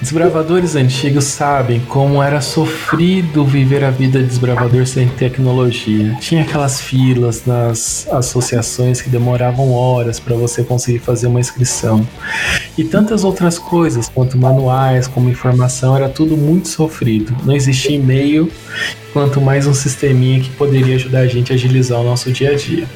Desbravadores antigos sabem como era sofrido viver a vida de desbravador sem tecnologia. Tinha aquelas filas nas associações que demoravam horas para você conseguir fazer uma inscrição. E tantas outras coisas, quanto manuais, como informação, era tudo muito sofrido. Não existia e-mail, quanto mais um sisteminha que poderia ajudar a gente a agilizar o nosso dia a dia.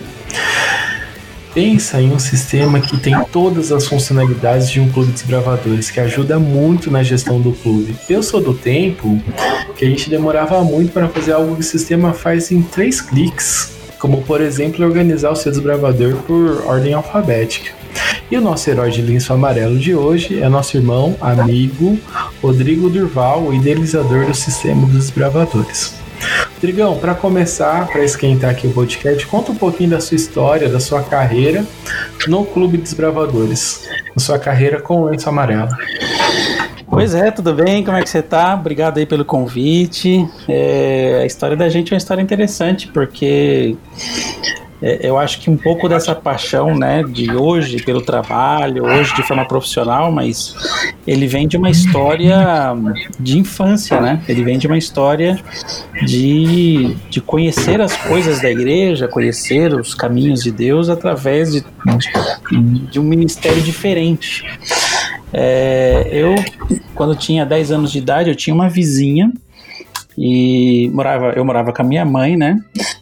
Pensa em um sistema que tem todas as funcionalidades de um clube de desbravadores, que ajuda muito na gestão do clube. Eu sou do tempo que a gente demorava muito para fazer algo que o sistema faz em três cliques, como por exemplo organizar o seu desbravador por ordem alfabética. E o nosso herói de lenço amarelo de hoje é nosso irmão, amigo Rodrigo Durval, o idealizador do sistema dos desbravadores. Drigão, para começar, para esquentar aqui o podcast, conta um pouquinho da sua história, da sua carreira no Clube Desbravadores, da sua carreira com o lenço amarelo. Pois é, tudo bem? Como é que você tá? Obrigado aí pelo convite. É, a história da gente é uma história interessante, porque é, eu acho que um pouco dessa paixão, né, de hoje pelo trabalho, hoje de forma profissional, mas ele vem de uma história de infância, né? Ele vem de uma história de, de conhecer as coisas da igreja, conhecer os caminhos de Deus através de, de, um ministério diferente. É, eu, quando tinha 10 anos de idade, eu tinha uma vizinha e morava, eu morava com a minha mãe, né?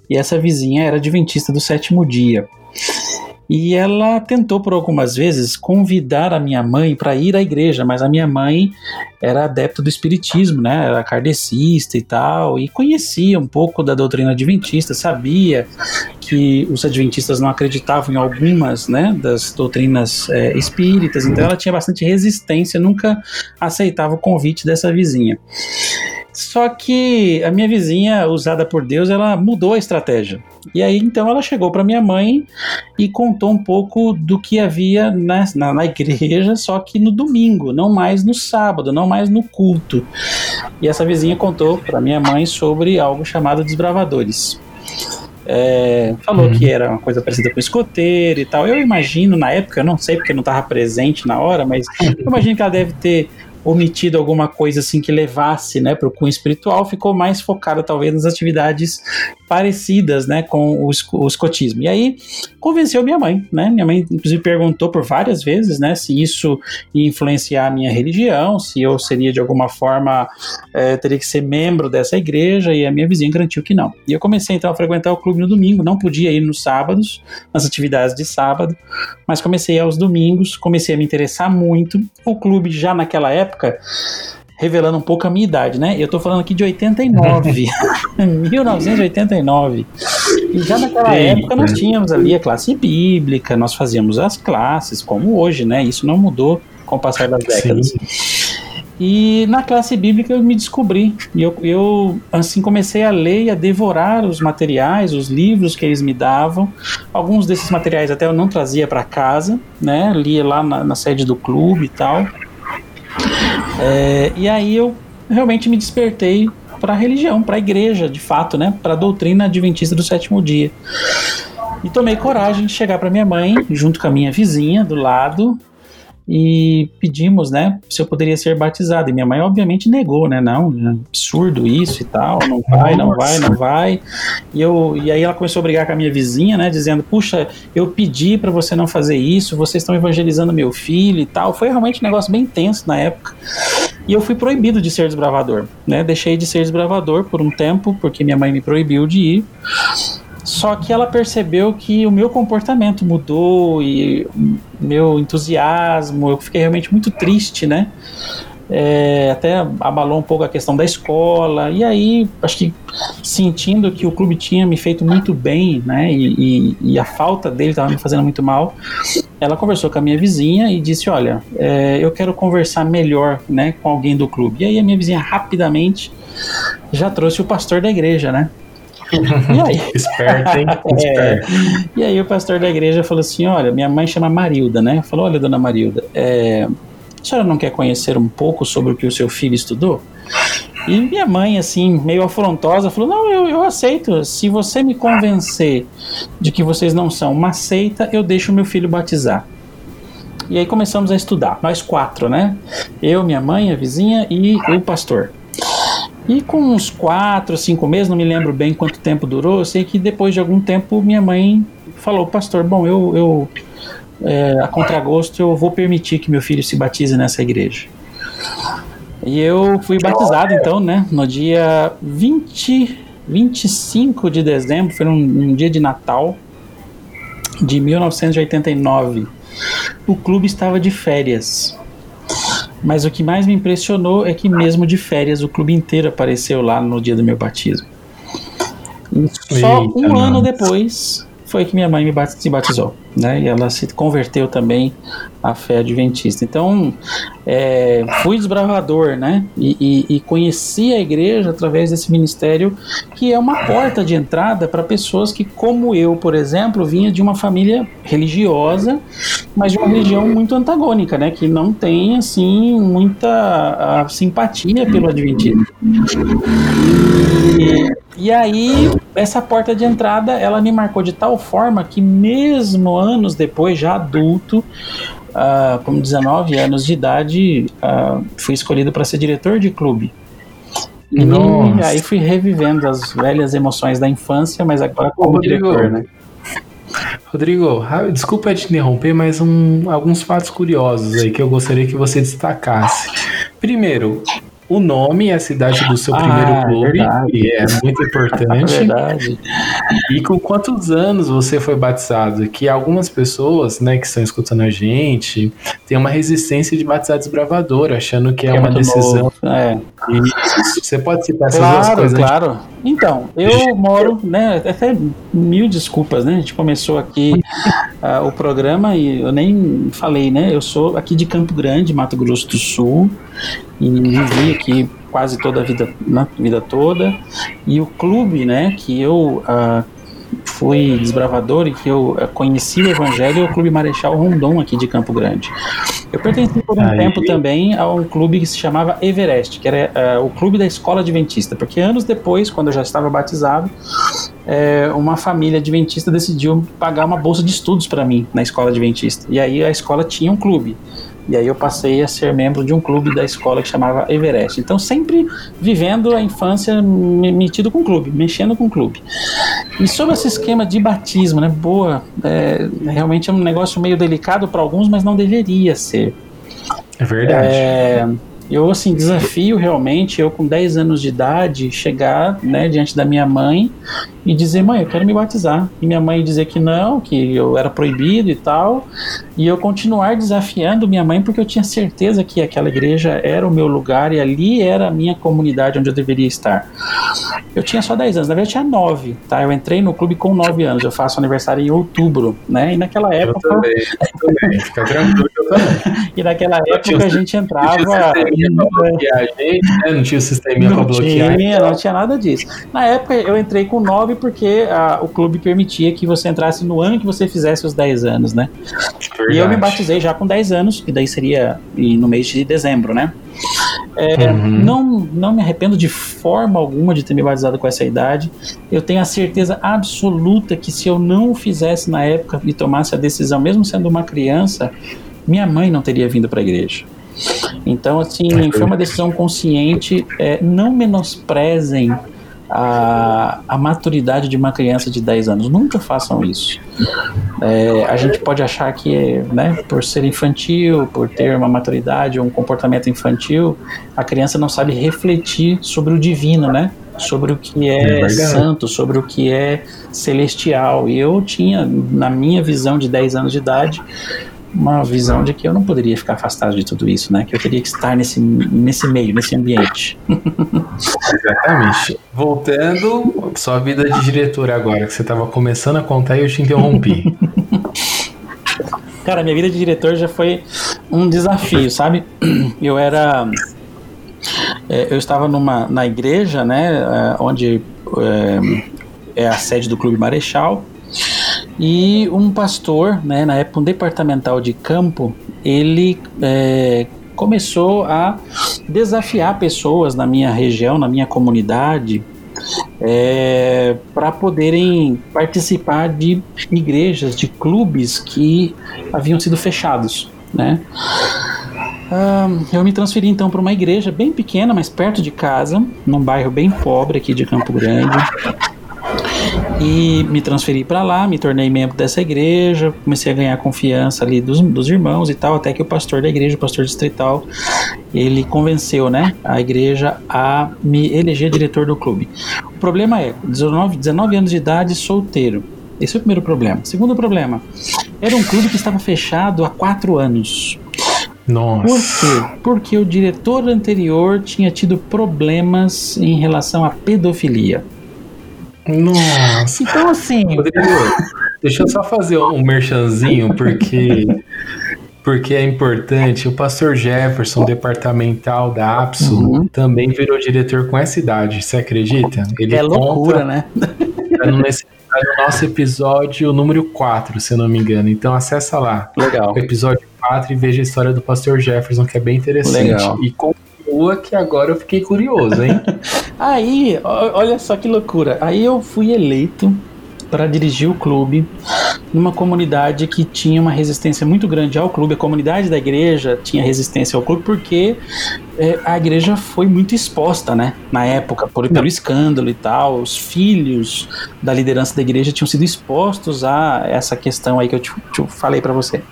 E essa vizinha era adventista do sétimo dia. E ela tentou por algumas vezes convidar a minha mãe para ir à igreja, mas a minha mãe era adepta do espiritismo, né? Era kardecista e tal, e conhecia um pouco da doutrina adventista, sabia que os adventistas não acreditavam em algumas, né, das doutrinas é, espíritas, então ela tinha bastante resistência, nunca aceitava o convite dessa vizinha. Só que a minha vizinha, usada por Deus, ela mudou a estratégia. E aí então ela chegou para minha mãe e contou um pouco do que havia na, na, na, igreja, só que no domingo, não mais no sábado, não mais no culto. E essa vizinha contou para minha mãe sobre algo chamado desbravadores. É, falou uhum. que era uma coisa parecida com escoteiro e tal. Eu imagino na época, eu não sei porque não estava presente na hora, mas eu imagino que ela deve ter omitido alguma coisa assim que levasse né, para o cunho espiritual, ficou mais focada talvez nas atividades parecidas né, com o, o escotismo. E aí convenceu minha mãe, né? Minha mãe, inclusive, perguntou por várias vezes né, se isso ia influenciar a minha religião, se eu seria de alguma forma, é, teria que ser membro dessa igreja, e a minha vizinha garantiu que não. E eu comecei então a frequentar o clube no domingo, não podia ir nos sábados, nas atividades de sábado, mas comecei aos domingos, comecei a me interessar muito. O clube já naquela época revelando um pouco a minha idade, né? Eu tô falando aqui de 89, 1989. E já naquela Eita. época nós tínhamos ali a classe bíblica, nós fazíamos as classes, como hoje, né? Isso não mudou com o passar das décadas. Sim. E na classe bíblica eu me descobri. E eu, eu, assim, comecei a ler e a devorar os materiais, os livros que eles me davam. Alguns desses materiais até eu não trazia para casa, né? Lia lá na, na sede do clube e tal. É, e aí eu realmente me despertei para a religião, para a igreja, de fato, né? Para a doutrina adventista do sétimo dia. E tomei coragem de chegar para minha mãe, junto com a minha vizinha do lado, e pedimos, né, se eu poderia ser batizado. E minha mãe, obviamente, negou, né? Não, é absurdo isso e tal, não vai, não vai, não vai. E, eu, e aí ela começou a brigar com a minha vizinha, né, dizendo: Puxa, eu pedi para você não fazer isso, vocês estão evangelizando meu filho e tal. Foi realmente um negócio bem tenso na época. E eu fui proibido de ser desbravador, né? Deixei de ser desbravador por um tempo, porque minha mãe me proibiu de ir. Só que ela percebeu que o meu comportamento mudou e meu entusiasmo, eu fiquei realmente muito triste, né? É, até abalou um pouco a questão da escola, e aí acho que sentindo que o clube tinha me feito muito bem, né, e, e, e a falta dele estava me fazendo muito mal, ela conversou com a minha vizinha e disse: Olha, é, eu quero conversar melhor né, com alguém do clube. E aí a minha vizinha rapidamente já trouxe o pastor da igreja, né? E aí? Esperto, hein? É, e aí o pastor da igreja falou assim: olha, minha mãe chama Marilda, né? Falou: olha, dona Marilda, é, a senhora não quer conhecer um pouco sobre o que o seu filho estudou? E minha mãe, assim, meio afrontosa, falou: Não, eu, eu aceito. Se você me convencer de que vocês não são uma seita, eu deixo meu filho batizar. e aí começamos a estudar, nós quatro, né? Eu, minha mãe, a vizinha e o pastor. E com uns quatro, cinco meses, não me lembro bem quanto tempo durou, eu sei que depois de algum tempo minha mãe falou, pastor, bom, eu, eu é, a contragosto eu vou permitir que meu filho se batize nessa igreja. E eu fui batizado então, né, no dia 20, 25 de dezembro, foi um, um dia de Natal de 1989. O clube estava de férias. Mas o que mais me impressionou é que mesmo de férias o clube inteiro apareceu lá no dia do meu batismo. E só Eita, um ano depois foi que minha mãe me batizou, né? E ela se converteu também à fé adventista. Então, é, fui desbravador, né? E, e, e, conheci a igreja através desse ministério, que é uma porta de entrada para pessoas que, como eu, por exemplo, vinha de uma família religiosa, mas de uma religião muito antagônica, né? Que não tem, assim, muita simpatia pelo adventismo. E, e aí, essa porta de entrada, ela me marcou de tal forma que mesmo anos depois, já adulto, uh, com 19 anos de idade, uh, fui escolhido para ser diretor de clube. E Nossa. aí fui revivendo as velhas emoções da infância, mas agora como Rodrigo, diretor, né? Rodrigo, desculpa te interromper, mas um, alguns fatos curiosos aí que eu gostaria que você destacasse. Primeiro, o nome e a cidade do seu ah, primeiro clube, verdade. que é muito importante. verdade. E com quantos anos você foi batizado? Que algumas pessoas, né, que estão escutando a gente, têm uma resistência de batizar desbravador, achando que é, é uma decisão. É. Isso. Você pode citar essas claro, duas coisas? Claro, Então, eu moro, né, até mil desculpas, né, a gente começou aqui uh, o programa e eu nem falei, né, eu sou aqui de Campo Grande, Mato Grosso do Sul, e vivi aqui quase toda a vida, na né, vida toda. E o clube, né, que eu uh, fui desbravador e que eu uh, conheci o Evangelho é o Clube Marechal Rondon aqui de Campo Grande. Eu pertenci por um Aí. tempo também a um clube que se chamava Everest, que era uh, o clube da escola adventista, porque anos depois, quando eu já estava batizado, é, uma família adventista decidiu pagar uma bolsa de estudos para mim na escola adventista. E aí a escola tinha um clube. E aí eu passei a ser membro de um clube da escola que chamava Everest. Então sempre vivendo a infância metido com o clube, mexendo com o clube. E sobre esse esquema de batismo, né? Boa, é, realmente é um negócio meio delicado para alguns, mas não deveria ser. É verdade. É, eu, assim, desafio realmente, eu com 10 anos de idade, chegar, né, diante da minha mãe e dizer, mãe, eu quero me batizar. E minha mãe dizer que não, que eu era proibido e tal. E eu continuar desafiando minha mãe porque eu tinha certeza que aquela igreja era o meu lugar e ali era a minha comunidade onde eu deveria estar. Eu tinha só 10 anos, na verdade eu tinha 9, tá? Eu entrei no clube com 9 anos, eu faço aniversário em outubro, né? E naquela época. Eu também, eu também, fica tranquilo, e naquela época a gente entrava pra bloquear a gente, né? Não tinha sistema pra bloquear. Tinha, então. Não tinha nada disso. Na época eu entrei com 9 porque a, o clube permitia que você entrasse no ano que você fizesse os 10 anos, né? Verdade. E eu me batizei já com 10 anos, que daí seria no mês de dezembro, né? É, uhum. não, não me arrependo de forma alguma de ter me batizado com essa idade. Eu tenho a certeza absoluta que se eu não fizesse na época e tomasse a decisão, mesmo sendo uma criança, minha mãe não teria vindo para a igreja. Então, assim, foi uma decisão consciente. É, não menosprezem a, a maturidade de uma criança de 10 anos. Nunca façam isso. É, a gente pode achar que, né, por ser infantil, por ter uma maturidade um comportamento infantil, a criança não sabe refletir sobre o divino, né? Sobre o que é, é santo, sobre o que é celestial. E eu tinha, na minha visão de 10 anos de idade, uma visão de que eu não poderia ficar afastado de tudo isso, né? Que eu teria que estar nesse, nesse meio, nesse ambiente. Exatamente. Voltando, sua vida de diretor agora, que você estava começando a contar e eu te interrompi. Cara, minha vida de diretor já foi um desafio, sabe? Eu era. É, eu estava numa, na igreja, né? É, onde é, é a sede do Clube Marechal. E um pastor, né, na época um departamental de campo, ele é, começou a desafiar pessoas na minha região, na minha comunidade, é, para poderem participar de igrejas, de clubes que haviam sido fechados. né? eu me transferi então para uma igreja bem pequena, mas perto de casa, num bairro bem pobre aqui de Campo Grande. E me transferi para lá, me tornei membro dessa igreja, comecei a ganhar confiança ali dos, dos irmãos e tal, até que o pastor da igreja, o pastor distrital, ele convenceu, né, a igreja a me eleger diretor do clube. O problema é, 19, 19 anos de idade, solteiro. Esse é o primeiro problema. Segundo problema, era um clube que estava fechado há quatro anos. Nossa. Por quê? Porque o diretor anterior tinha tido problemas em relação à pedofilia. Nossa. Então, assim. Rodrigo, deixa eu só fazer um merchanzinho, porque. Porque é importante. O pastor Jefferson, departamental da APSO, uhum. também virou diretor com essa idade. Você acredita? Ele é loucura, né? Nesse, no nosso episódio número 4, se eu não me engano. Então acessa lá. Legal. O episódio 4 e veja a história do pastor Jefferson, que é bem interessante. Legal. E com continua que agora eu fiquei curioso, hein? Aí, olha só que loucura. Aí eu fui eleito para dirigir o clube numa comunidade que tinha uma resistência muito grande ao clube. A comunidade da igreja tinha resistência ao clube porque é, a igreja foi muito exposta, né? Na época, por, pelo escândalo e tal. Os filhos da liderança da igreja tinham sido expostos a essa questão aí que eu te, te falei para você.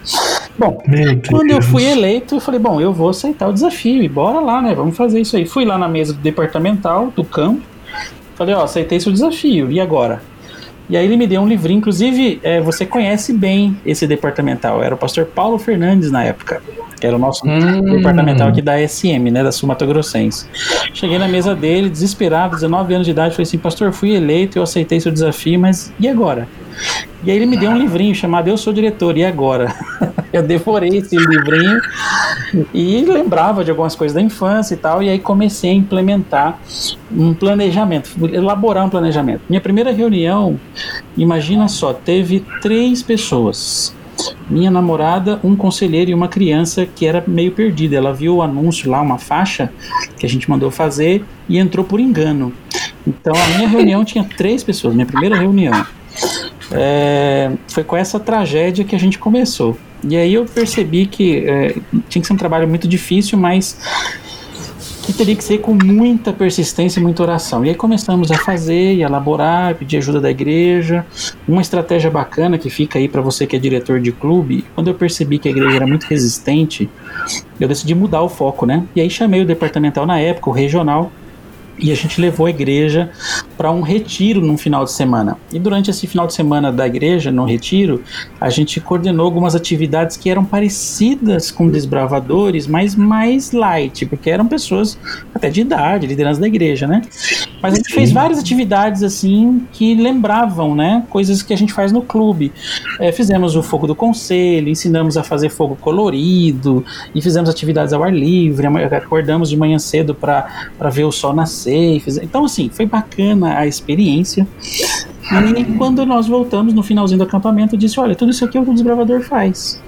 Bom, quando eu fui eleito, eu falei, bom, eu vou aceitar o desafio e bora lá, né? Vamos fazer isso aí. Fui lá na mesa do departamental do campo. Falei, ó, aceitei seu desafio. E agora? E aí ele me deu um livrinho, inclusive é, você conhece bem esse departamental, era o pastor Paulo Fernandes na época, que era o nosso hum. departamental aqui da SM, né, da Sumato Grossense. Cheguei na mesa dele, desesperado, 19 anos de idade, falei assim, pastor, fui eleito, eu aceitei seu desafio, mas e agora? E aí ele me deu um livrinho chamado Eu Sou Diretor, e agora? eu devorei esse livrinho e lembrava de algumas coisas da infância e tal, e aí comecei a implementar um planejamento, elaborar um planejamento. Minha primeira reunião, imagina só, teve três pessoas. Minha namorada, um conselheiro e uma criança que era meio perdida. Ela viu o anúncio lá, uma faixa que a gente mandou fazer e entrou por engano. Então a minha reunião tinha três pessoas, minha primeira reunião. É, foi com essa tragédia que a gente começou. E aí eu percebi que é, tinha que ser um trabalho muito difícil, mas que teria que ser com muita persistência e muita oração. E aí começamos a fazer e elaborar, pedir ajuda da igreja. Uma estratégia bacana que fica aí para você que é diretor de clube, quando eu percebi que a igreja era muito resistente, eu decidi mudar o foco, né? E aí chamei o departamental na época, o regional, e a gente levou a igreja para um retiro num final de semana. E durante esse final de semana da igreja, no retiro, a gente coordenou algumas atividades que eram parecidas com desbravadores, mas mais light, porque eram pessoas até de idade, liderança da igreja, né? Mas a gente Sim. fez várias atividades assim que lembravam, né? Coisas que a gente faz no clube. É, fizemos o fogo do conselho, ensinamos a fazer fogo colorido e fizemos atividades ao ar livre. Acordamos de manhã cedo para ver o sol nascer. Fiz... Então, assim, foi bacana a experiência. E quando nós voltamos no finalzinho do acampamento, eu disse: Olha, tudo isso aqui é o que o desbravador faz.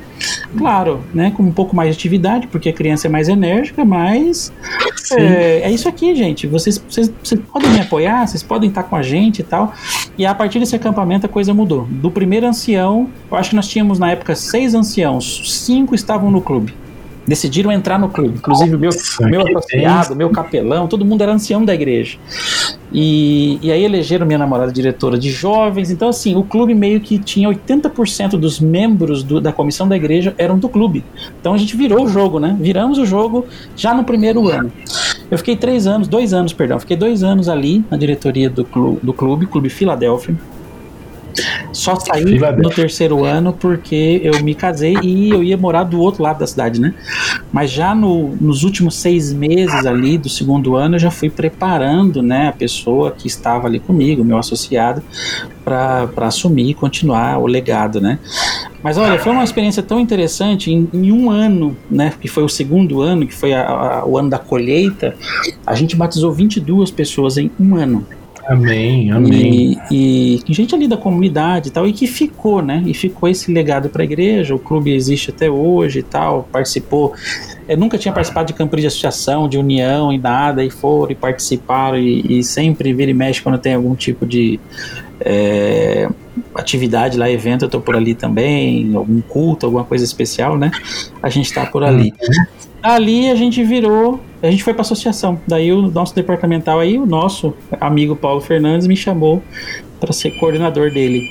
Claro, né, com um pouco mais de atividade, porque a criança é mais enérgica, mas é, é, isso aqui, gente. Vocês, vocês, vocês, podem me apoiar, vocês podem estar com a gente e tal. E a partir desse acampamento a coisa mudou. Do primeiro ancião, eu acho que nós tínhamos na época seis anciãos, cinco estavam no clube decidiram entrar no clube. Inclusive o meu, meu associado, meu capelão, todo mundo era ancião da igreja. E, e aí elegeram minha namorada diretora de jovens. Então, assim, o clube meio que tinha 80% dos membros do, da comissão da igreja eram do clube. Então a gente virou o jogo, né? Viramos o jogo já no primeiro ano. Eu fiquei três anos, dois anos, perdão, fiquei dois anos ali na diretoria do clube, do clube, Clube Filadélfia. Só saí no terceiro ano porque eu me casei e eu ia morar do outro lado da cidade, né? Mas já no, nos últimos seis meses ali do segundo ano eu já fui preparando, né, a pessoa que estava ali comigo, meu associado, para assumir e continuar o legado, né? Mas olha, foi uma experiência tão interessante. Em, em, um ano, né, que foi o segundo ano, que foi a, a, o ano da colheita, a gente batizou 22 pessoas em um ano. Amém, amém. E, e, gente ali da comunidade e tal, e que ficou, né? E ficou esse legado para a igreja. O clube existe até hoje e tal. Participou. Eu nunca tinha participado de campo de associação, de união e nada, e foram e participaram. E, e sempre vira e mexe quando tem algum tipo de. É, atividade lá, evento, eu tô por ali também, algum culto, alguma coisa especial, né? A gente tá por ali. Uhum. Ali a gente virou, a gente foi para associação. Daí o nosso departamental aí, o nosso amigo Paulo Fernandes me chamou para ser coordenador dele.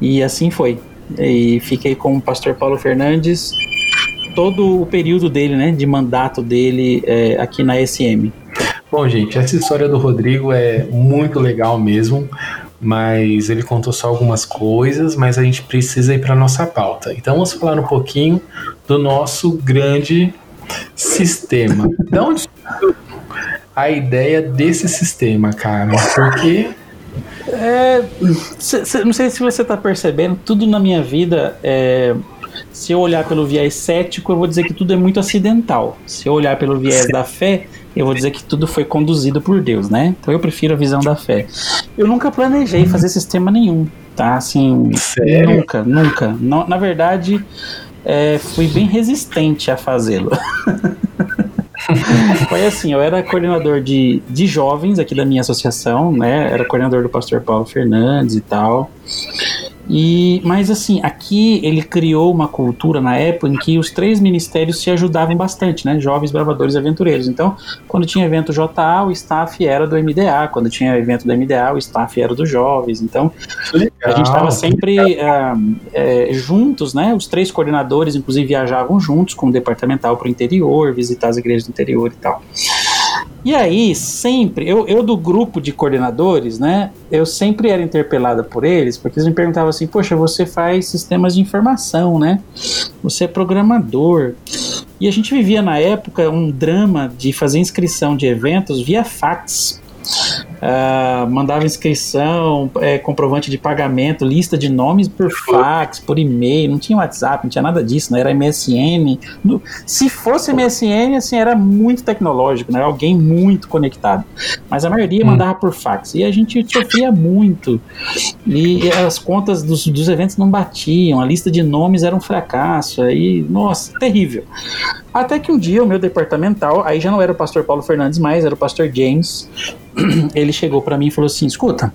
E assim foi. E fiquei com o pastor Paulo Fernandes todo o período dele, né, de mandato dele é, aqui na SM. Bom, gente, essa história do Rodrigo é muito legal mesmo, mas ele contou só algumas coisas, mas a gente precisa ir para nossa pauta. Então vamos falar um pouquinho do nosso grande sistema. De onde a ideia desse sistema, cara? Porque é, não sei se você está percebendo, tudo na minha vida é, se eu olhar pelo viés cético, eu vou dizer que tudo é muito acidental. Se eu olhar pelo viés da fé, eu vou dizer que tudo foi conduzido por Deus, né? Então eu prefiro a visão da fé. Eu nunca planejei fazer sistema nenhum, tá? Assim, Sério? nunca, nunca. na verdade, é, fui bem resistente a fazê-lo. Foi assim, eu era coordenador de, de jovens aqui da minha associação, né? Era coordenador do pastor Paulo Fernandes e tal. E, mas assim, aqui ele criou uma cultura na época em que os três ministérios se ajudavam bastante, né? Jovens Bravadores e Aventureiros. Então, quando tinha evento JA, o staff era do MDA. Quando tinha evento do MDA, o staff era dos jovens. Então, legal, a gente estava sempre uh, é, juntos, né? Os três coordenadores, inclusive, viajavam juntos com o departamental para o interior, visitar as igrejas do interior e tal. E aí, sempre, eu, eu do grupo de coordenadores, né, eu sempre era interpelada por eles, porque eles me perguntavam assim, poxa, você faz sistemas de informação, né? Você é programador. E a gente vivia na época um drama de fazer inscrição de eventos via fax uh, mandava inscrição, é, comprovante de pagamento, lista de nomes por fax, por e-mail, não tinha WhatsApp, não tinha nada disso, não era MSN. No, se fosse MSN, assim, era muito tecnológico, né? alguém muito conectado. Mas a maioria hum. mandava por fax. E a gente sofria muito. E as contas dos, dos eventos não batiam, a lista de nomes era um fracasso. Aí, nossa, terrível. Até que um dia o meu departamental, aí já não era o pastor Paulo Fernandes mais, era o pastor James, ele chegou para mim e falou assim: escuta,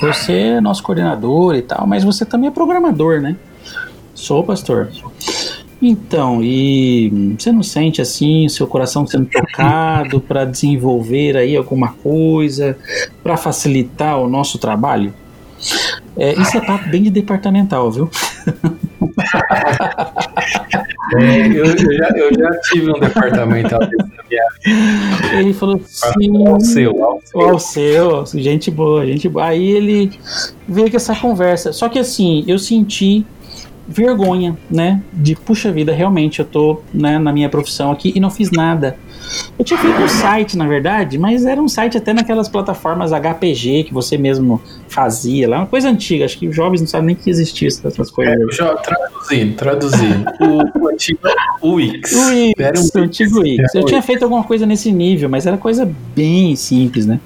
você é nosso coordenador e tal, mas você também é programador, né? Sou, pastor. Então, e você não sente assim o seu coração sendo tocado para desenvolver aí alguma coisa para facilitar o nosso trabalho? É, isso é papo bem de departamental, viu? É, eu, eu, já, eu, já, tive um na minha vida. Ele falou assim. Ao seu, ao seu. Ao seu, gente boa, gente boa. Aí ele veio com essa conversa. Só que assim, eu senti vergonha, né? De puxa vida, realmente eu tô né, na minha profissão aqui e não fiz nada. Eu tinha feito um site, na verdade, mas era um site até naquelas plataformas HPG que você mesmo fazia lá, uma coisa antiga. Acho que os jovens não sabem nem que existia essas coisas. É, já traduzi, traduzi. o, o antigo Wix. O Wix, era um o antigo Wix. Eu tinha feito alguma coisa nesse nível, mas era coisa bem simples, né?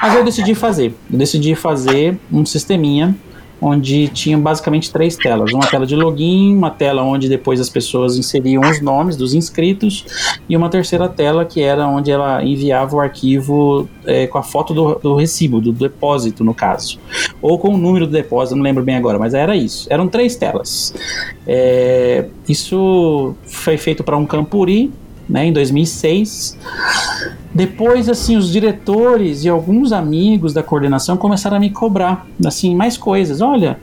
Mas eu decidi fazer. Eu decidi fazer um sisteminha onde tinham basicamente três telas: uma tela de login, uma tela onde depois as pessoas inseriam os nomes dos inscritos, e uma terceira tela que era onde ela enviava o arquivo é, com a foto do, do recibo, do depósito, no caso, ou com o número do depósito, não lembro bem agora, mas era isso. Eram três telas. É, isso foi feito para um Campuri, né, em 2006. Depois, assim, os diretores e alguns amigos da coordenação começaram a me cobrar, assim, mais coisas. Olha,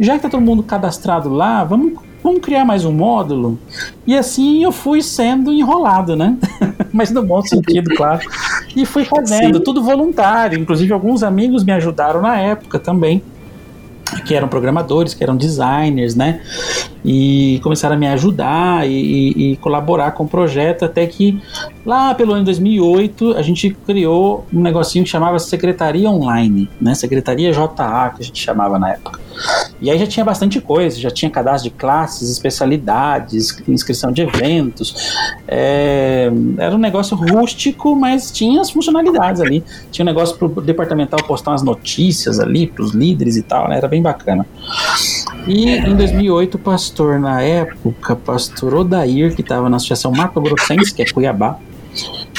já que tá todo mundo cadastrado lá, vamos, vamos criar mais um módulo. E assim eu fui sendo enrolado, né? Mas no bom sentido, claro. E fui fazendo, Sim. tudo voluntário. Inclusive, alguns amigos me ajudaram na época também que eram programadores, que eram designers, né? E começaram a me ajudar e, e, e, colaborar com o projeto, até que lá pelo ano 2008 a gente criou um negocinho que chamava Secretaria Online, né? Secretaria JA, que a gente chamava na época. E aí já tinha bastante coisa, já tinha cadastro de classes, especialidades, inscrição de eventos. É, era um negócio rústico, mas tinha as funcionalidades ali. Tinha um negócio para o departamental postar umas notícias ali para os líderes e tal, né? Era bem bacana. E em 2008, o pastor, na época, pastor Odair, que estava na Associação Mato Grossense, que é Cuiabá,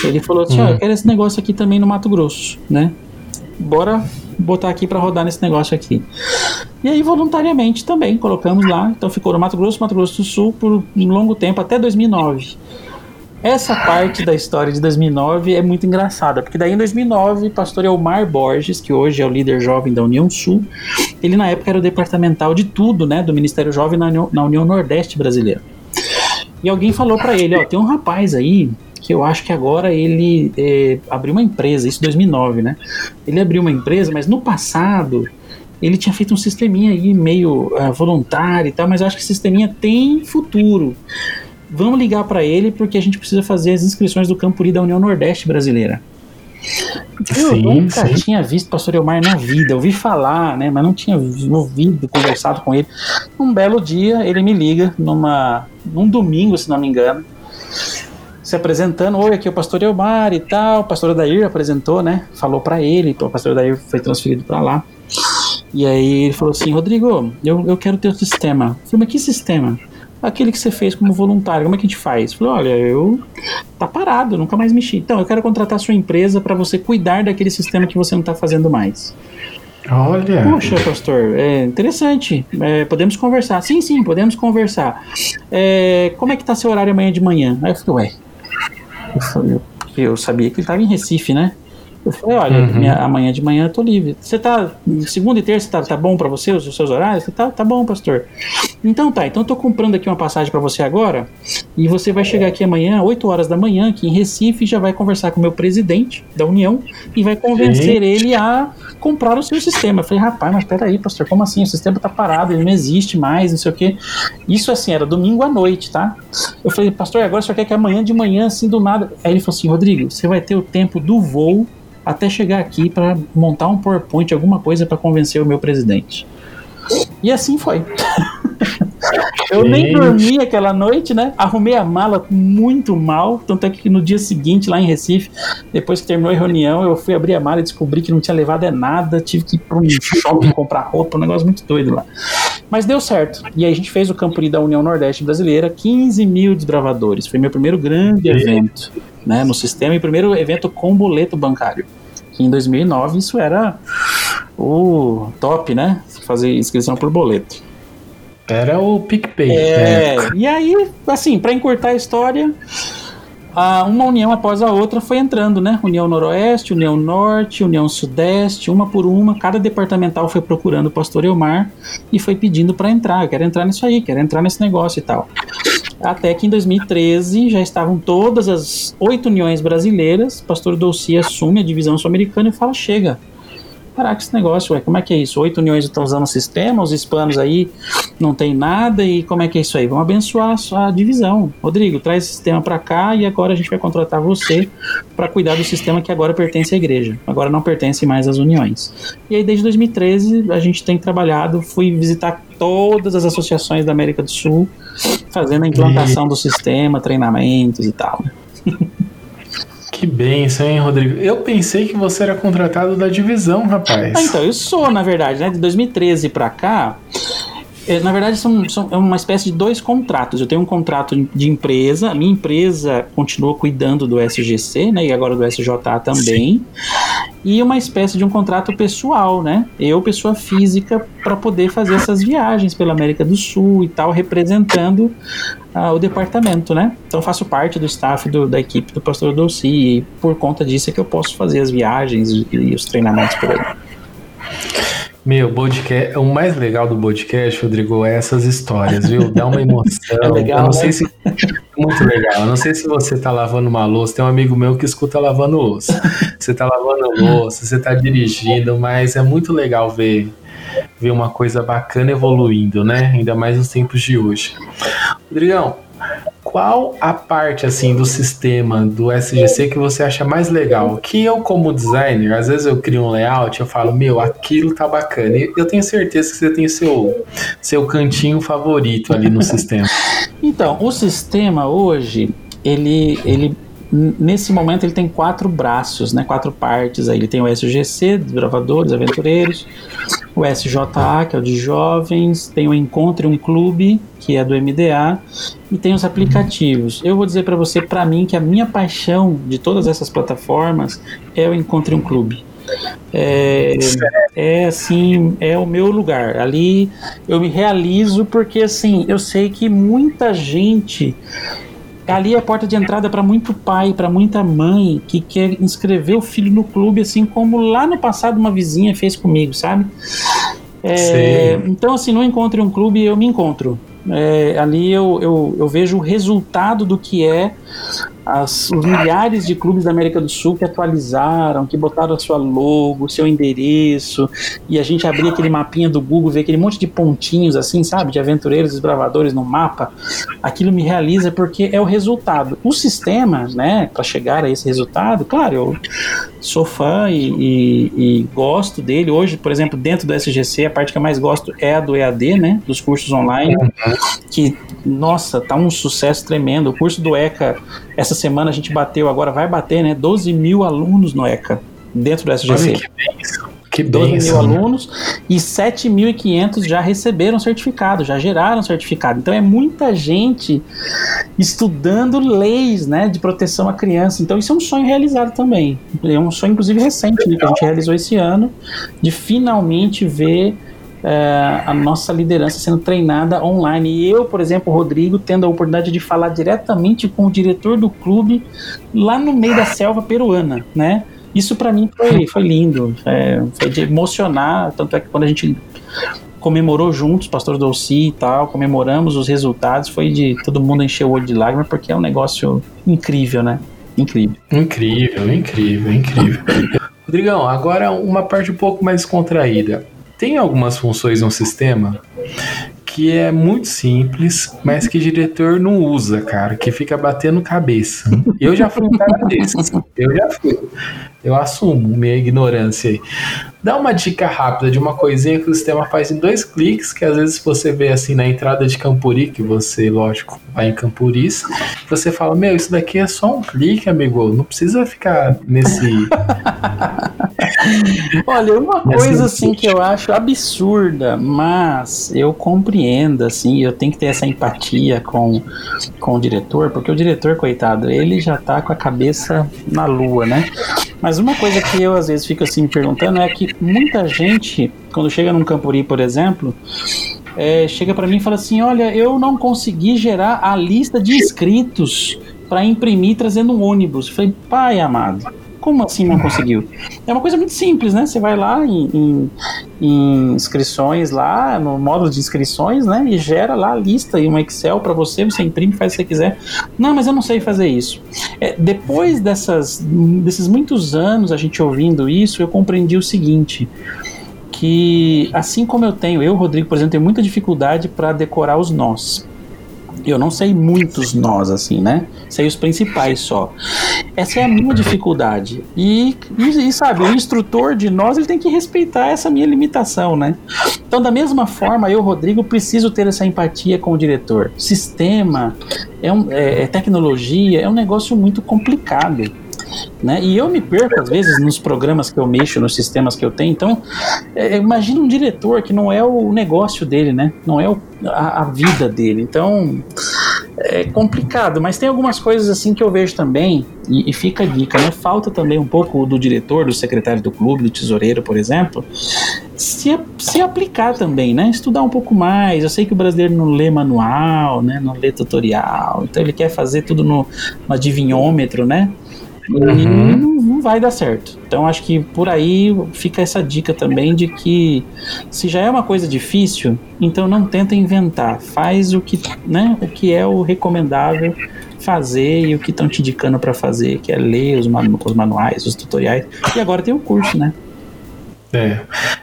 ele falou assim: Ó, eu quero esse negócio aqui também no Mato Grosso, né? Bora botar aqui para rodar nesse negócio aqui. E aí, voluntariamente também, colocamos lá. Então ficou no Mato Grosso, Mato Grosso do Sul por um longo tempo, até 2009. Essa parte da história de 2009 é muito engraçada, porque daí em 2009, pastor Elmar Borges, que hoje é o líder jovem da União Sul, ele na época era o departamental de tudo, né, do Ministério Jovem na União, na União Nordeste Brasileira. E alguém falou para ele, ó, tem um rapaz aí que eu acho que agora ele é, abriu uma empresa, isso em 2009, né? Ele abriu uma empresa, mas no passado ele tinha feito um sisteminha aí meio uh, voluntário e tal, mas eu acho que esse sisteminha tem futuro vamos ligar para ele porque a gente precisa fazer as inscrições do Campuri da União Nordeste Brasileira. Eu sim, nunca sim. tinha visto o pastor Elmar na vida, ouvi falar, né, mas não tinha ouvido, conversado com ele. Um belo dia ele me liga numa num domingo, se não me engano, se apresentando, oi, aqui é o pastor Elmar e tal, o pastor Adair apresentou, né, falou para ele, o pastor Adair foi transferido para lá. E aí ele falou assim, Rodrigo, eu, eu quero ter o sistema. Eu falei, mas que sistema? Aquele que você fez como voluntário, como é que a gente faz? Falei, olha, eu tá parado, nunca mais mexi. Então, eu quero contratar a sua empresa para você cuidar daquele sistema que você não está fazendo mais. Olha. Poxa, pastor, é interessante. É, podemos conversar. Sim, sim, podemos conversar. É, como é que tá seu horário amanhã de manhã? Aí eu falei, ué. Eu, falei, eu sabia que ele estava em Recife, né? Eu falei, olha, uhum. minha, amanhã de manhã eu tô livre. Você tá. Segunda e terça tá, tá bom para você, os, os seus horários? Tá, tá bom, pastor. Então tá, então eu tô comprando aqui uma passagem para você agora. E você vai chegar aqui amanhã, 8 horas da manhã, aqui em Recife, já vai conversar com o meu presidente da União e vai convencer ele a comprar o seu sistema. Eu falei, rapaz, mas peraí, pastor, como assim? O sistema tá parado, ele não existe mais, não sei o quê. Isso assim, era domingo à noite, tá? Eu falei, pastor, agora senhor quer que amanhã de manhã, assim, do nada. Aí ele falou assim, Rodrigo, você vai ter o tempo do voo até chegar aqui para montar um PowerPoint, alguma coisa para convencer o meu presidente. E assim foi. eu nem dormi aquela noite, né? Arrumei a mala muito mal. Tanto é que no dia seguinte, lá em Recife, depois que terminou a reunião, eu fui abrir a mala e descobri que não tinha levado é nada. Tive que ir para um shopping comprar roupa, um negócio muito doido lá. Mas deu certo. E aí a gente fez o Campuri da União Nordeste Brasileira, 15 mil desbravadores. Foi meu primeiro grande evento né, no sistema e primeiro evento com boleto bancário. Que em 2009 isso era o top, né? Fazer inscrição por boleto. Era o PicPay. É, né? e aí, assim, para encurtar a história, a, uma união após a outra foi entrando, né? União Noroeste, União Norte, União Sudeste, uma por uma, cada departamental foi procurando o pastor Elmar e foi pedindo para entrar, quero entrar nisso aí, quero entrar nesse negócio e tal. Até que em 2013 já estavam todas as oito uniões brasileiras. O pastor Dolci assume a divisão sul-americana e fala: chega, caraca, esse negócio, ué, como é que é isso? Oito uniões estão usando o sistema, os hispanos aí não tem nada, e como é que é isso aí? Vamos abençoar a, divisão. Rodrigo, traz esse sistema para cá e agora a gente vai contratar você para cuidar do sistema que agora pertence à igreja, agora não pertence mais às uniões. E aí, desde 2013, a gente tem trabalhado, fui visitar todas as associações da América do Sul, fazendo a implantação e... do sistema, treinamentos e tal. Que benção, hein, Rodrigo? Eu pensei que você era contratado da divisão, rapaz. Ah, então, eu sou, na verdade, né? De 2013 para cá, na verdade, são, são, é uma espécie de dois contratos. Eu tenho um contrato de empresa, a minha empresa continua cuidando do SGC, né? E agora do SJA também. Sim. E uma espécie de um contrato pessoal, né? Eu, pessoa física, para poder fazer essas viagens pela América do Sul e tal, representando uh, o departamento, né? Então faço parte do staff do, da equipe do Pastor Dolci e por conta disso é que eu posso fazer as viagens e, e os treinamentos por aí. Meu, podcast, o mais legal do podcast, Rodrigo, é essas histórias, viu? Dá uma emoção. É legal, eu não né? sei se muito legal. Eu não sei se você tá lavando uma louça, tem um amigo meu que escuta lavando louça. Você tá lavando louça, você tá dirigindo, mas é muito legal ver ver uma coisa bacana evoluindo, né? Ainda mais nos tempos de hoje. Rodrigão, qual a parte assim do sistema do SGC que você acha mais legal? Que eu como designer, às vezes eu crio um layout, eu falo, meu, aquilo tá bacana. E eu tenho certeza que você tem seu seu cantinho favorito ali no sistema. Então, o sistema hoje, ele ele nesse momento ele tem quatro braços, né, quatro partes. Aí ele tem o SGC, desbravadores, aventureiros, o SJA, que é o de jovens, tem o Encontre um Clube, que é do MDA, e tem os aplicativos. Eu vou dizer para você, para mim, que a minha paixão de todas essas plataformas é o Encontre um Clube. é, é assim, é o meu lugar. Ali eu me realizo porque assim, eu sei que muita gente ali é a porta de entrada para muito pai, para muita mãe que quer inscrever o filho no clube, assim como lá no passado uma vizinha fez comigo, sabe? É, então, assim, no Encontre um Clube eu me encontro. É, ali eu, eu, eu, vejo o resultado do que é as, os milhares de clubes da América do Sul que atualizaram, que botaram a sua logo, seu endereço, e a gente abrir aquele mapinha do Google, ver aquele monte de pontinhos assim, sabe, de aventureiros e desbravadores no mapa, aquilo me realiza porque é o resultado. O sistema, né, para chegar a esse resultado, claro, eu sou fã e, e, e, gosto dele. Hoje, por exemplo, dentro do SGC, a parte que eu mais gosto é a do EAD, né, dos cursos online, que, nossa, tá um sucesso tremendo. O curso do ECA essa semana a gente bateu, agora vai bater, né? 12 mil alunos no ECA, dentro do SGC. Olha que bênção. Que 12 mil alunos e 7.500 já receberam certificado, já geraram certificado. Então é muita gente estudando leis né, de proteção à criança. Então isso é um sonho realizado também. É um sonho, inclusive, recente, né, que a gente realizou esse ano, de finalmente ver é, a nossa liderança sendo treinada online. E eu, por exemplo, Rodrigo, tendo a oportunidade de falar diretamente com o diretor do clube lá no meio da selva peruana, né? Isso para mim foi, foi lindo, é, foi de emocionar, tanto é que quando a gente comemorou juntos, pastor Dolci e tal, comemoramos os resultados, foi de todo mundo encher o olho de lágrimas, porque é um negócio incrível, né? Incrível. Incrível, incrível, incrível. Rodrigão, agora uma parte um pouco mais contraída. Tem algumas funções no sistema que é muito simples, mas que o diretor não usa, cara, que fica batendo cabeça. Eu já fui um cara desse. Eu já fui. Eu assumo minha ignorância aí. Dá uma dica rápida de uma coisinha que o sistema faz em dois cliques, que às vezes você vê assim na entrada de Campuri, que você, lógico, vai em Campuris, você fala, meu, isso daqui é só um clique, amigo, não precisa ficar nesse... Olha, uma coisa assim que eu acho absurda, mas eu compreendo, assim, eu tenho que ter essa empatia com, com o diretor, porque o diretor, coitado, ele já tá com a cabeça na lua, né? Mas uma coisa que eu às vezes fico assim me perguntando é que muita gente, quando chega num Campuri, por exemplo, é, chega para mim e fala assim: Olha, eu não consegui gerar a lista de inscritos para imprimir trazendo um ônibus. Eu falei, pai amado, como assim não conseguiu? É uma coisa muito simples, né? Você vai lá em, em, em inscrições lá, no módulo de inscrições, né? E gera lá a lista e um Excel para você, você imprime, faz o que você quiser. Não, mas eu não sei fazer isso. É, depois dessas, desses muitos anos a gente ouvindo isso, eu compreendi o seguinte que assim como eu tenho, eu, Rodrigo, por exemplo, tenho muita dificuldade para decorar os nós. Eu não sei muitos nós, assim, né? Sei os principais só. Essa é a minha dificuldade. E, e, e, sabe, o instrutor de nós, ele tem que respeitar essa minha limitação, né? Então, da mesma forma, eu, Rodrigo, preciso ter essa empatia com o diretor. Sistema, é, um, é, é tecnologia, é um negócio muito complicado. Né? E eu me perco, às vezes, nos programas que eu mexo, nos sistemas que eu tenho. Então, é, imagina um diretor que não é o negócio dele, né? Não é o, a, a, vida dele. Então, é complicado. Mas tem algumas coisas assim que eu vejo também, e, e, fica a dica, né? Falta também um pouco do diretor, do secretário do clube, do tesoureiro, por exemplo, se, se aplicar também, né? Estudar um pouco mais. Eu sei que o brasileiro não lê manual, né? Não lê tutorial. Então, ele quer fazer tudo no, no adivinhômetro, né? Uhum. não, não vai dar certo. Então acho que por aí fica essa dica também de que se já é uma coisa difícil, então não tenta inventar, faz o que, né, o que é o recomendável fazer e o que estão te indicando para fazer, que é ler os, manu os manuais, os tutoriais. E agora tem o curso, né? É.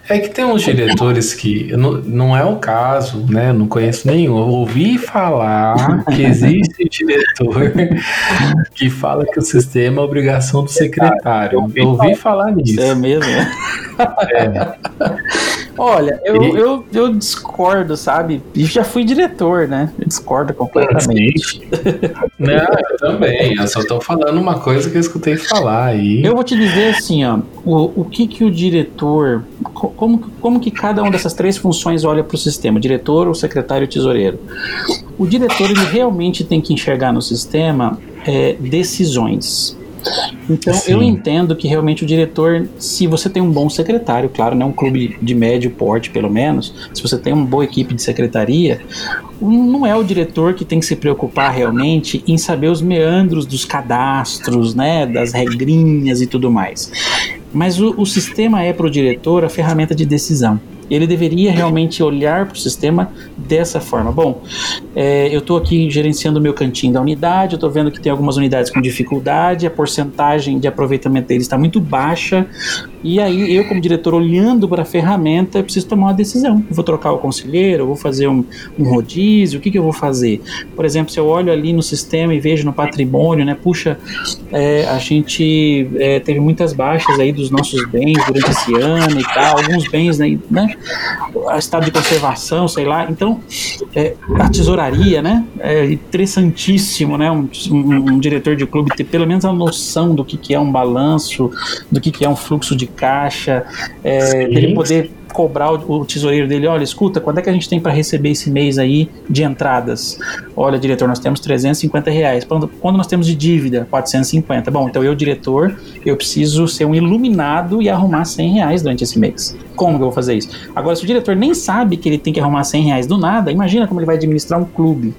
É que tem uns diretores que não, não é o caso, né? Não conheço nenhum. Eu ouvi falar que existe diretor que fala que o sistema é obrigação do secretário. Eu ouvi falar nisso. É mesmo? É. Olha, eu, e... eu, eu discordo, sabe? E já fui diretor, né? Eu discordo completamente. Não, eu também. Eu só tô falando uma coisa que eu escutei falar aí. Eu vou te dizer assim, ó. O, o que que o diretor. Como, como que cada uma dessas três funções olha para o sistema? O diretor, o secretário e o tesoureiro. O diretor, ele realmente tem que enxergar no sistema é, decisões. Então Sim. eu entendo que realmente o diretor, se você tem um bom secretário, claro, não né, um clube de médio porte pelo menos, se você tem uma boa equipe de secretaria, não é o diretor que tem que se preocupar realmente em saber os meandros dos cadastros, né, das regrinhas e tudo mais. Mas o, o sistema é para o diretor a ferramenta de decisão ele deveria realmente olhar para o sistema dessa forma. Bom, é, eu estou aqui gerenciando o meu cantinho da unidade, eu estou vendo que tem algumas unidades com dificuldade, a porcentagem de aproveitamento deles está muito baixa, e aí eu, como diretor, olhando para a ferramenta, preciso tomar uma decisão. Eu vou trocar o conselheiro, vou fazer um, um rodízio, o que, que eu vou fazer? Por exemplo, se eu olho ali no sistema e vejo no patrimônio, né, puxa, é, a gente é, teve muitas baixas aí dos nossos bens durante esse ano e tal, alguns bens, né, né estado de conservação, sei lá. Então, é, a tesouraria, né? É interessantíssimo, né? Um, um, um, diretor de clube ter pelo menos a noção do que, que é um balanço, do que, que é um fluxo de caixa, é, ele poder cobrar o, o, tesoureiro dele, olha, escuta, quando é que a gente tem para receber esse mês aí de entradas? Olha, diretor, nós temos 350 reais. Quando, nós temos de dívida? 450. Bom, então eu, diretor, eu preciso ser um iluminado e arrumar 100 reais durante esse mês. Como que eu vou fazer isso? Agora, se o diretor nem sabe que ele tem que arrumar 100 reais do nada, imagina como ele vai administrar um clube.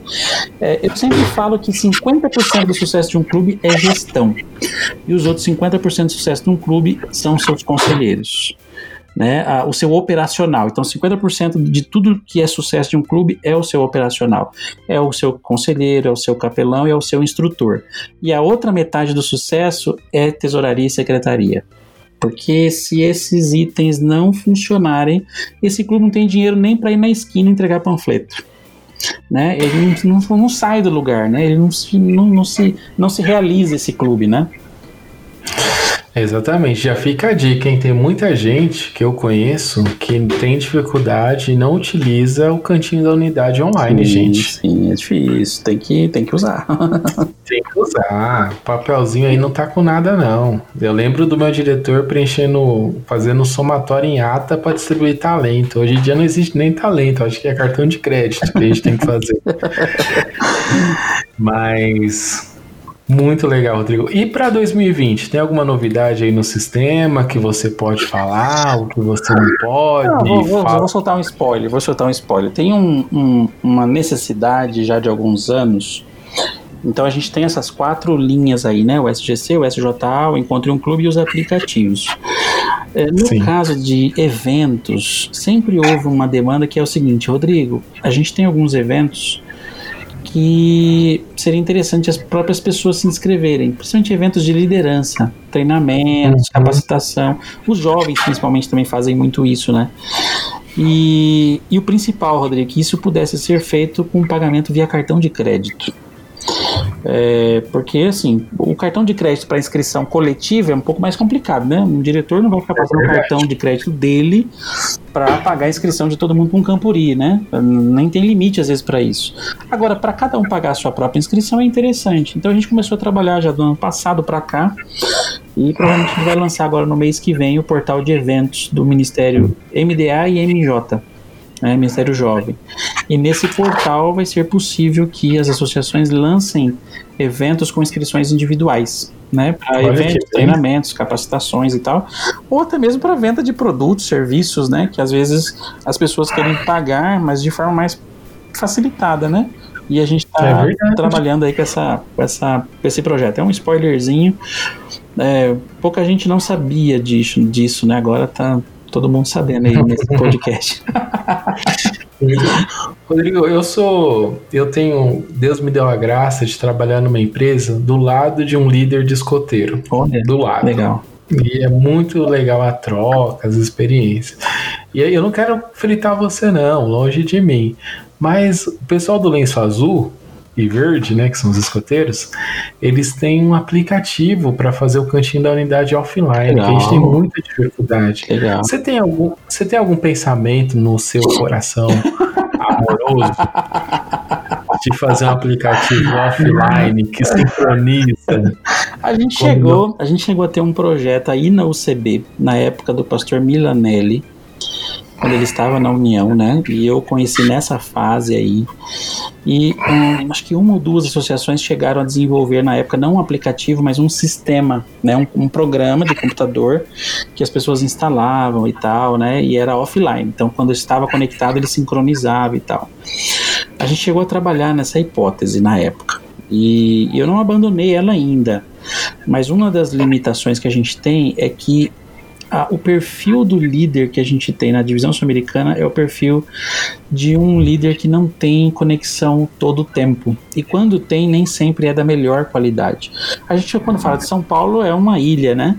É, eu sempre falo que 50% do sucesso de um clube é gestão. E os outros 50% do sucesso de um clube são seus conselheiros né, a, o seu operacional. Então, 50% de tudo que é sucesso de um clube é o seu operacional. É o seu conselheiro, é o seu capelão e é o seu instrutor. E a outra metade do sucesso é tesouraria e secretaria. Porque se esses itens não funcionarem, esse clube não tem dinheiro nem para ir na esquina entregar panfleto. Né? Ele não, não, não, sai do lugar, né? ele não, não, não, se, não se realiza esse clube. Né? Exatamente, já fica a dica, hein? Tem muita gente que eu conheço que tem dificuldade e não utiliza o cantinho da unidade online, sim, gente. Sim, é difícil, tem que, tem que usar. tem que usar. O papelzinho aí não tá com nada, não. Eu lembro do meu diretor preenchendo, fazendo somatório em ata para distribuir talento. Hoje em dia não existe nem talento, acho que é cartão de crédito que a gente tem que fazer. Mas muito legal, Rodrigo. E para 2020, tem alguma novidade aí no sistema que você pode falar, o que você não pode? Não, vou, vou, vou, soltar um spoiler, vou soltar um spoiler. Tem um, um, uma necessidade já de alguns anos. Então a gente tem essas quatro linhas aí, né? O SGC, o SJA, o Encontre um Clube e os aplicativos. É, no Sim. caso de eventos, sempre houve uma demanda que é o seguinte, Rodrigo, a gente tem alguns eventos que seria interessante as próprias pessoas se inscreverem, principalmente eventos de liderança, treinamentos, uhum. capacitação. Os jovens, principalmente, também fazem muito isso, né? E, e o principal, Rodrigo, que isso pudesse ser feito com pagamento via cartão de crédito. É, porque, assim, o cartão de crédito para inscrição coletiva é um pouco mais complicado, né? Um diretor não vai ficar passando o cartão de crédito dele para pagar a inscrição de todo mundo com um campuri, né? Nem tem limite, às vezes, para isso. Agora, para cada um pagar a sua própria inscrição é interessante. Então, a gente começou a trabalhar já do ano passado para cá e provavelmente a gente vai lançar agora no mês que vem o portal de eventos do Ministério MDA e MJ né, Ministério Jovem. E nesse portal vai ser possível que as associações lancem eventos com inscrições individuais, né, para eventos, treinamentos, capacitações e tal, ou até mesmo para venda de produtos, serviços, né, que às vezes as pessoas querem pagar, mas de forma mais facilitada, né? E a gente está é trabalhando aí com, essa, com, essa, com esse projeto. É um spoilerzinho. É, pouca gente não sabia disso, disso, né? Agora tá todo mundo sabendo aí nesse podcast. Rodrigo, eu sou. Eu tenho. Deus me deu a graça de trabalhar numa empresa do lado de um líder de escoteiro. Olha, do lado. Legal. E é muito legal a troca, as experiências. E aí eu não quero fritar você, não, longe de mim. Mas o pessoal do lenço azul, e verde, né, que são os escoteiros, eles têm um aplicativo para fazer o cantinho da unidade offline, Legal. que a gente tem muita dificuldade. Legal. Você tem algum, você tem algum pensamento no seu coração amoroso de fazer um aplicativo offline que sincroniza? A gente chegou, a gente chegou a ter um projeto aí na UCB, na época do pastor Milanelli, quando ele estava na União, né? E eu conheci nessa fase aí E um, acho que uma ou duas associações chegaram a desenvolver na época não um aplicativo, mas um sistema, né, um, um programa de computador que as pessoas instalavam e tal, né, e era offline. Então, quando estava conectado, ele sincronizava e tal. A gente chegou a trabalhar nessa hipótese na época. E eu não abandonei ela ainda. Mas uma das limitações que a gente tem é que a, o perfil do líder que a gente tem na divisão sul-americana é o perfil de um líder que não tem conexão todo o tempo. E quando tem, nem sempre é da melhor qualidade. A gente, quando fala de São Paulo, é uma ilha, né?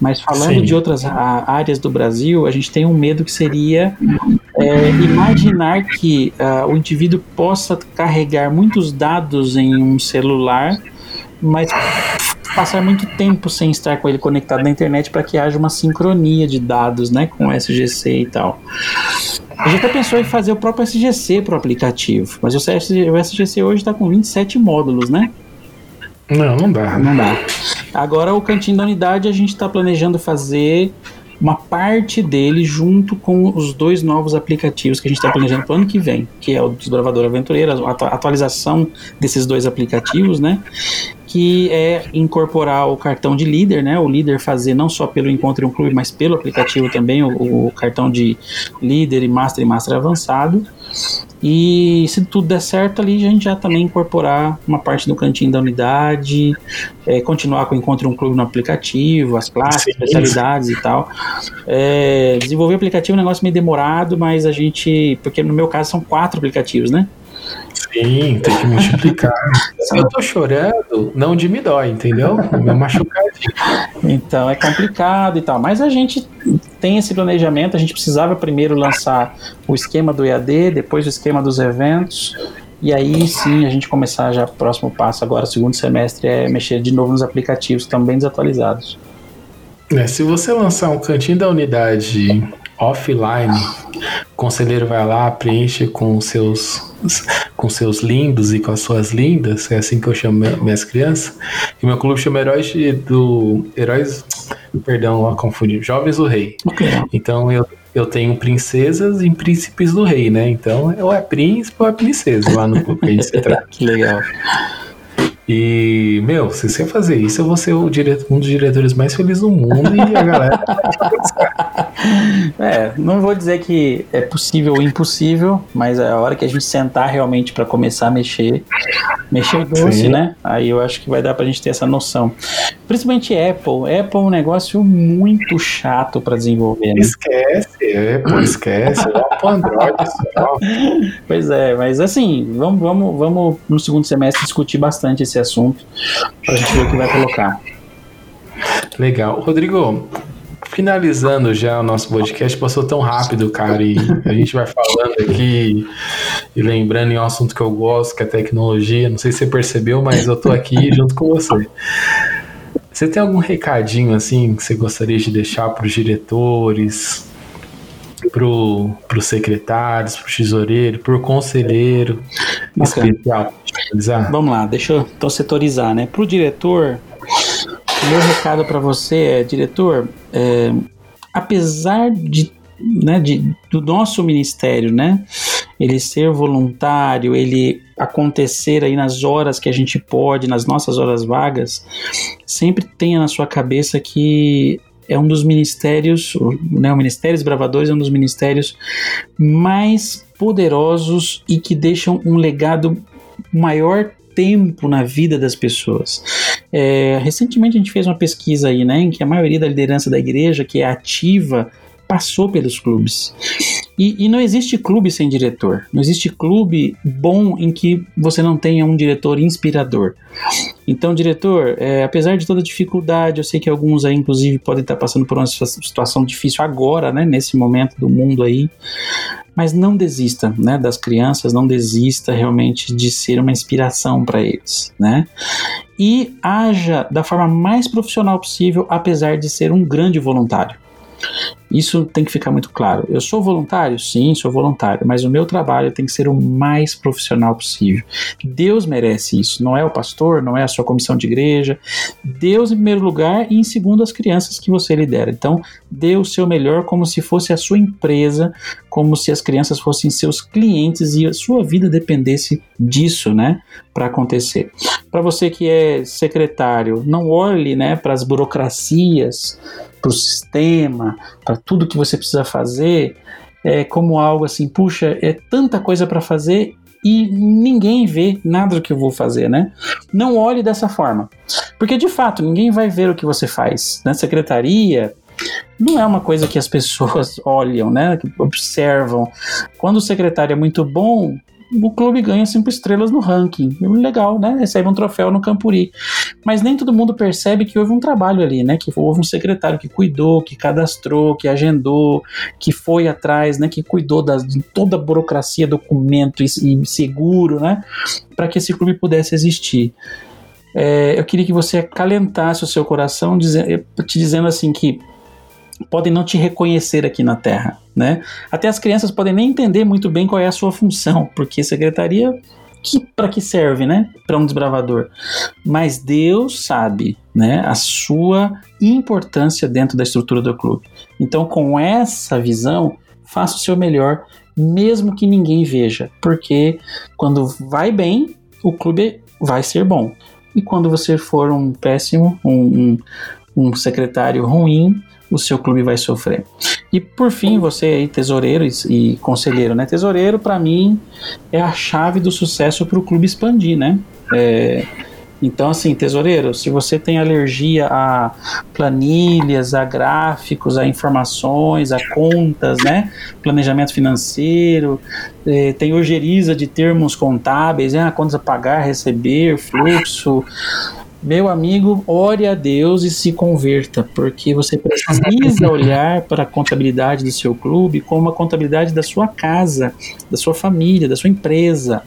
Mas falando Sim. de outras áreas do Brasil, a gente tem um medo que seria é, imaginar que uh, o indivíduo possa carregar muitos dados em um celular, mas passar muito tempo sem estar com ele conectado na internet para que haja uma sincronia de dados, né, com o SGC e tal. A gente até pensou em fazer o próprio SGC para o aplicativo, mas o SGC hoje está com 27 módulos, né? Não, não dá. Não dá. Agora o cantinho da unidade a gente está planejando fazer uma parte dele junto com os dois novos aplicativos que a gente está planejando para o ano que vem, que é o Desbravador Aventureiro, a atualização desses dois aplicativos, né? Que é incorporar o cartão de líder, né? O líder fazer não só pelo encontro em um clube, mas pelo aplicativo também, o, o cartão de líder e master e master avançado. E se tudo der certo ali, a gente já também incorporar uma parte do cantinho da unidade, é, continuar com o encontro em um clube no aplicativo, as classes, Sim. especialidades e tal. É, desenvolver o aplicativo é um negócio meio demorado, mas a gente. Porque no meu caso são quatro aplicativos, né? Sim, tem que multiplicar. Se eu tô chorando, não de me dói, entendeu? Meu machucadinho. Então é complicado e tal. Mas a gente tem esse planejamento, a gente precisava primeiro lançar o esquema do EAD, depois o esquema dos eventos. E aí sim a gente começar já o próximo passo agora, segundo semestre, é mexer de novo nos aplicativos bem desatualizados. É, se você lançar um cantinho da unidade offline, o conselheiro vai lá, preenche com seus com seus lindos e com as suas lindas, é assim que eu chamo minhas crianças. E meu clube chama Heróis de, do Heróis, perdão, confundi, Jovens do Rei. Okay. Então eu eu tenho princesas e príncipes do rei, né? Então, ou é príncipe ou é princesa lá no clube que a gente se trata. que legal. E, meu, se você fazer isso, eu vou ser o diretor, um dos diretores mais felizes do mundo e a galera. é, não vou dizer que é possível ou impossível, mas é a hora que a gente sentar realmente para começar a mexer, mexer o doce, Sim. né? Aí eu acho que vai dar pra gente ter essa noção. Principalmente Apple. Apple é um negócio muito chato para desenvolver, né? Esquece, Apple, esquece. Apple Android só. Pois é, mas assim, vamos, vamos, vamos no segundo semestre discutir bastante esse esse assunto para a gente ver o que vai colocar. Legal. Rodrigo, finalizando já o nosso podcast, passou tão rápido, cara, e a gente vai falando aqui e lembrando em um assunto que eu gosto, que é tecnologia. Não sei se você percebeu, mas eu tô aqui junto com você. Você tem algum recadinho assim que você gostaria de deixar para os diretores, pro, pro secretários, pro tesoureiro, pro conselheiro Bacana. especial. Vamos lá, deixa eu então setorizar, né? Pro diretor, meu recado para você é, diretor, é, apesar de, né, de, do nosso ministério, né, ele ser voluntário, ele acontecer aí nas horas que a gente pode, nas nossas horas vagas, sempre tenha na sua cabeça que é um dos ministérios, né, o Ministério dos Bravadores é um dos ministérios mais poderosos e que deixam um legado maior tempo na vida das pessoas. É, recentemente a gente fez uma pesquisa aí, né, em que a maioria da liderança da igreja que é ativa passou pelos clubes. E, e, não existe clube sem diretor. Não existe clube bom em que você não tenha um diretor inspirador. Então, diretor, é, apesar de toda dificuldade, eu sei que alguns aí, inclusive, podem estar passando por uma situação difícil agora, né, nesse momento do mundo aí. Mas não desista, né, das crianças, não desista realmente de ser uma inspiração para eles, né? E haja da forma mais profissional possível, apesar de ser um grande voluntário. Isso tem que ficar muito claro. Eu sou voluntário? Sim, sou voluntário, mas o meu trabalho tem que ser o mais profissional possível. Deus merece isso, não é o pastor, não é a sua comissão de igreja. Deus em primeiro lugar e em segundo as crianças que você lidera. Então, dê o seu melhor como se fosse a sua empresa, como se as crianças fossem seus clientes e a sua vida dependesse disso, né, para acontecer. Para você que é secretário, não olhe, né, para as burocracias, para o sistema, para tudo que você precisa fazer, é, como algo assim, puxa, é tanta coisa para fazer e ninguém vê nada do que eu vou fazer, né? Não olhe dessa forma. Porque de fato, ninguém vai ver o que você faz. Na secretaria, não é uma coisa que as pessoas olham, né? Que observam. Quando o secretário é muito bom, o clube ganha cinco estrelas no ranking. Legal, né? Recebe um troféu no Campuri. Mas nem todo mundo percebe que houve um trabalho ali, né? Que houve um secretário que cuidou, que cadastrou, que agendou, que foi atrás, né? Que cuidou das, de toda a burocracia, documento e, e seguro, né? Para que esse clube pudesse existir. É, eu queria que você acalentasse o seu coração, dizer, te dizendo assim que podem não te reconhecer aqui na Terra, né? Até as crianças podem nem entender muito bem qual é a sua função, porque secretaria que para que serve, né? Para um desbravador. Mas Deus sabe, né, a sua importância dentro da estrutura do clube. Então, com essa visão, faça o seu melhor, mesmo que ninguém veja, porque quando vai bem, o clube vai ser bom. E quando você for um péssimo, um, um, um secretário ruim, o seu clube vai sofrer. E por fim, você aí, tesoureiro e, conselheiro, né? Tesoureiro, para mim, é a chave do sucesso para o clube expandir, né? É, então, assim, tesoureiro, se você tem alergia a planilhas, a gráficos, a informações, a contas, né? Planejamento financeiro, eh, tem ojeriza de termos contábeis, né? Contas a pagar, receber, fluxo, meu amigo, ore a Deus e se converta, porque você precisa olhar para a contabilidade do seu clube como a contabilidade da sua casa, da sua família, da sua empresa.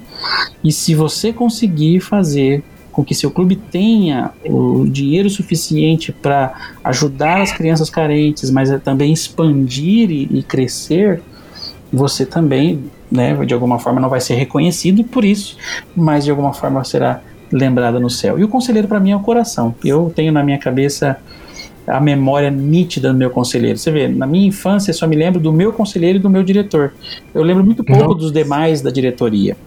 E se você conseguir fazer com que seu clube tenha o dinheiro suficiente para ajudar as crianças carentes, mas também expandir e, crescer, você também, né, de alguma forma não vai ser reconhecido por isso, mas de alguma forma será lembrada no céu. E o conselheiro para mim é o coração. Eu tenho na minha cabeça a memória nítida do meu conselheiro. Você vê, na minha infância só me lembro do meu conselheiro e do meu diretor. Eu lembro muito pouco dos demais da diretoria.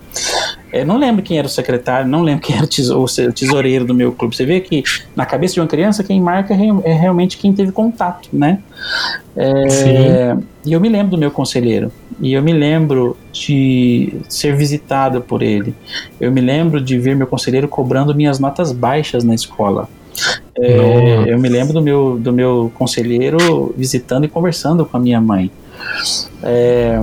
É, não lembro quem era o secretário, não lembro quem era o tesoureiro do meu clube. Você vê que na cabeça de uma criança quem marca é realmente quem teve contato, né? É, e eu me lembro do meu conselheiro. E eu me lembro de ser visitado por ele. Eu me lembro de ver meu conselheiro cobrando minhas notas baixas na escola. É, eu me lembro do meu, do meu conselheiro visitando e conversando com a minha mãe. É,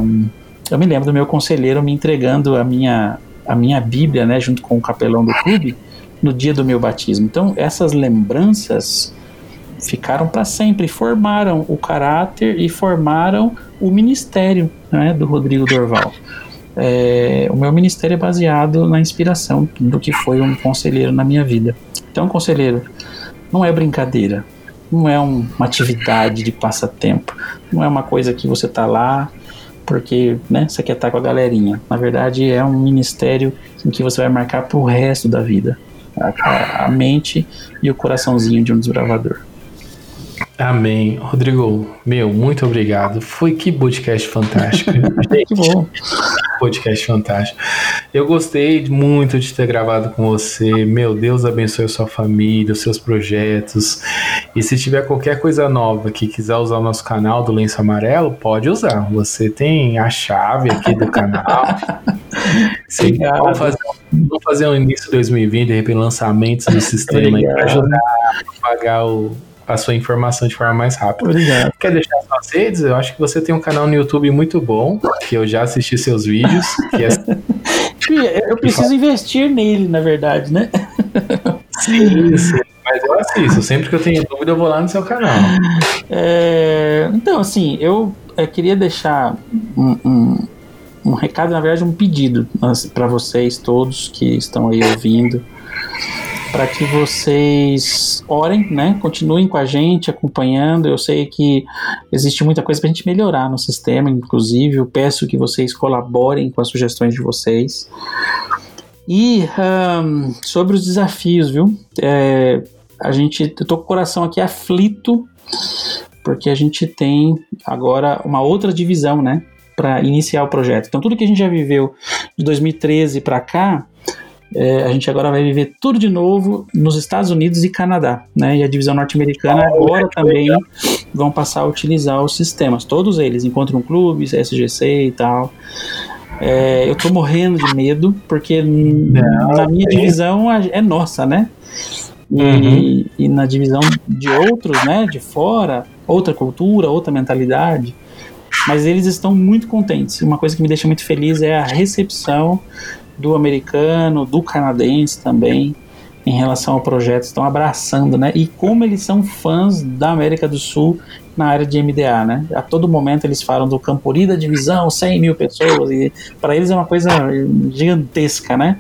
eu me lembro do meu conselheiro me entregando a minha, a minha Bíblia, né, junto com o capelão do clube, no dia do meu batismo. Então, essas lembranças ficaram para sempre, formaram o caráter e formaram o ministério né, do Rodrigo Dorval. É, o meu ministério é baseado na inspiração do que foi um conselheiro na minha vida. Então, conselheiro, não é brincadeira, não é um, uma atividade de passatempo, não é uma coisa que você tá lá porque né, você quer estar com a galerinha. Na verdade, é um ministério em que você vai marcar pro resto da vida a, a mente e o coraçãozinho de um desbravador. Amém. Rodrigo, meu, muito obrigado. Foi que podcast fantástico. que bom. Podcast fantástico. Eu gostei muito de ter gravado com você. Meu Deus abençoe a sua família, os seus projetos. E se tiver qualquer coisa nova que quiser usar o nosso canal do Lenço Amarelo, pode usar. Você tem a chave aqui do canal. Sim, vamos fazer, vamos fazer um início de 2020, de repente, lançamentos do sistema para ajudar a pagar o a sua informação de forma mais rápida. Obrigado. Quer deixar suas redes? Eu acho que você tem um canal no YouTube muito bom, que eu já assisti seus vídeos. É... eu preciso investir nele, na verdade, né? Sim, sim. Mas eu assisto. Sempre que eu tenho dúvida, eu vou lá no seu canal. É, então, assim, eu, eu queria deixar um, um, um, recado, na verdade, um pedido para vocês todos que estão aí ouvindo para que vocês orem, né? Continuem com a gente, acompanhando. Eu sei que existe muita coisa para a gente melhorar no sistema, inclusive. Eu peço que vocês colaborem com as sugestões de vocês. E um, sobre os desafios, viu? É, a gente, eu tô com o coração aqui aflito, porque a gente tem agora uma outra divisão, né? para iniciar o projeto. Então, tudo que a gente já viveu de 2013 para cá, é, a gente agora vai viver tudo de novo nos Estados Unidos e Canadá, né? E a divisão norte-americana agora também vão passar a utilizar os sistemas, todos eles, Encontram Clubes, SGC e tal. É, eu tô morrendo de medo, porque Não, na minha é. divisão é nossa, né? E, uhum. e, na divisão de outros, né, de fora, outra cultura, outra mentalidade, mas eles estão muito contentes. Uma coisa que me deixa muito feliz é a recepção do americano, do canadense também, em relação ao projeto, estão abraçando, né? E como eles são fãs da América do Sul na área de MDA, né? A todo momento eles falam do Campori da divisão, 100 mil pessoas, e para eles é uma coisa gigantesca, né?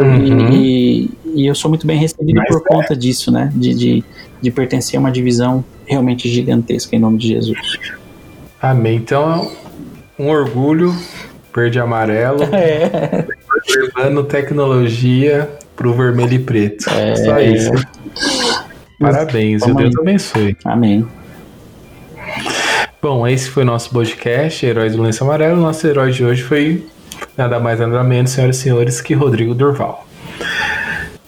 Uhum. E, e, eu sou muito bem recebido Mas por é. conta disso, né? De, de, de pertencer a uma divisão realmente gigantesca, em nome de Jesus. Amém. Então, um orgulho, verde e amarelo, é. Levando tecnologia pro vermelho e preto. É. Só isso. Parabéns, Vamos Deus abençoe. Amém. Bom, esse foi o nosso podcast, Heróis do Lenço Amarelo. Nosso herói de hoje foi nada mais nada menos, senhoras e senhores, que Rodrigo Durval.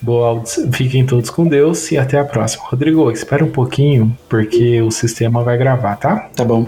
Boa, fiquem todos com Deus e até a próxima. Rodrigo, espera um pouquinho, porque o sistema vai gravar, tá? Tá bom.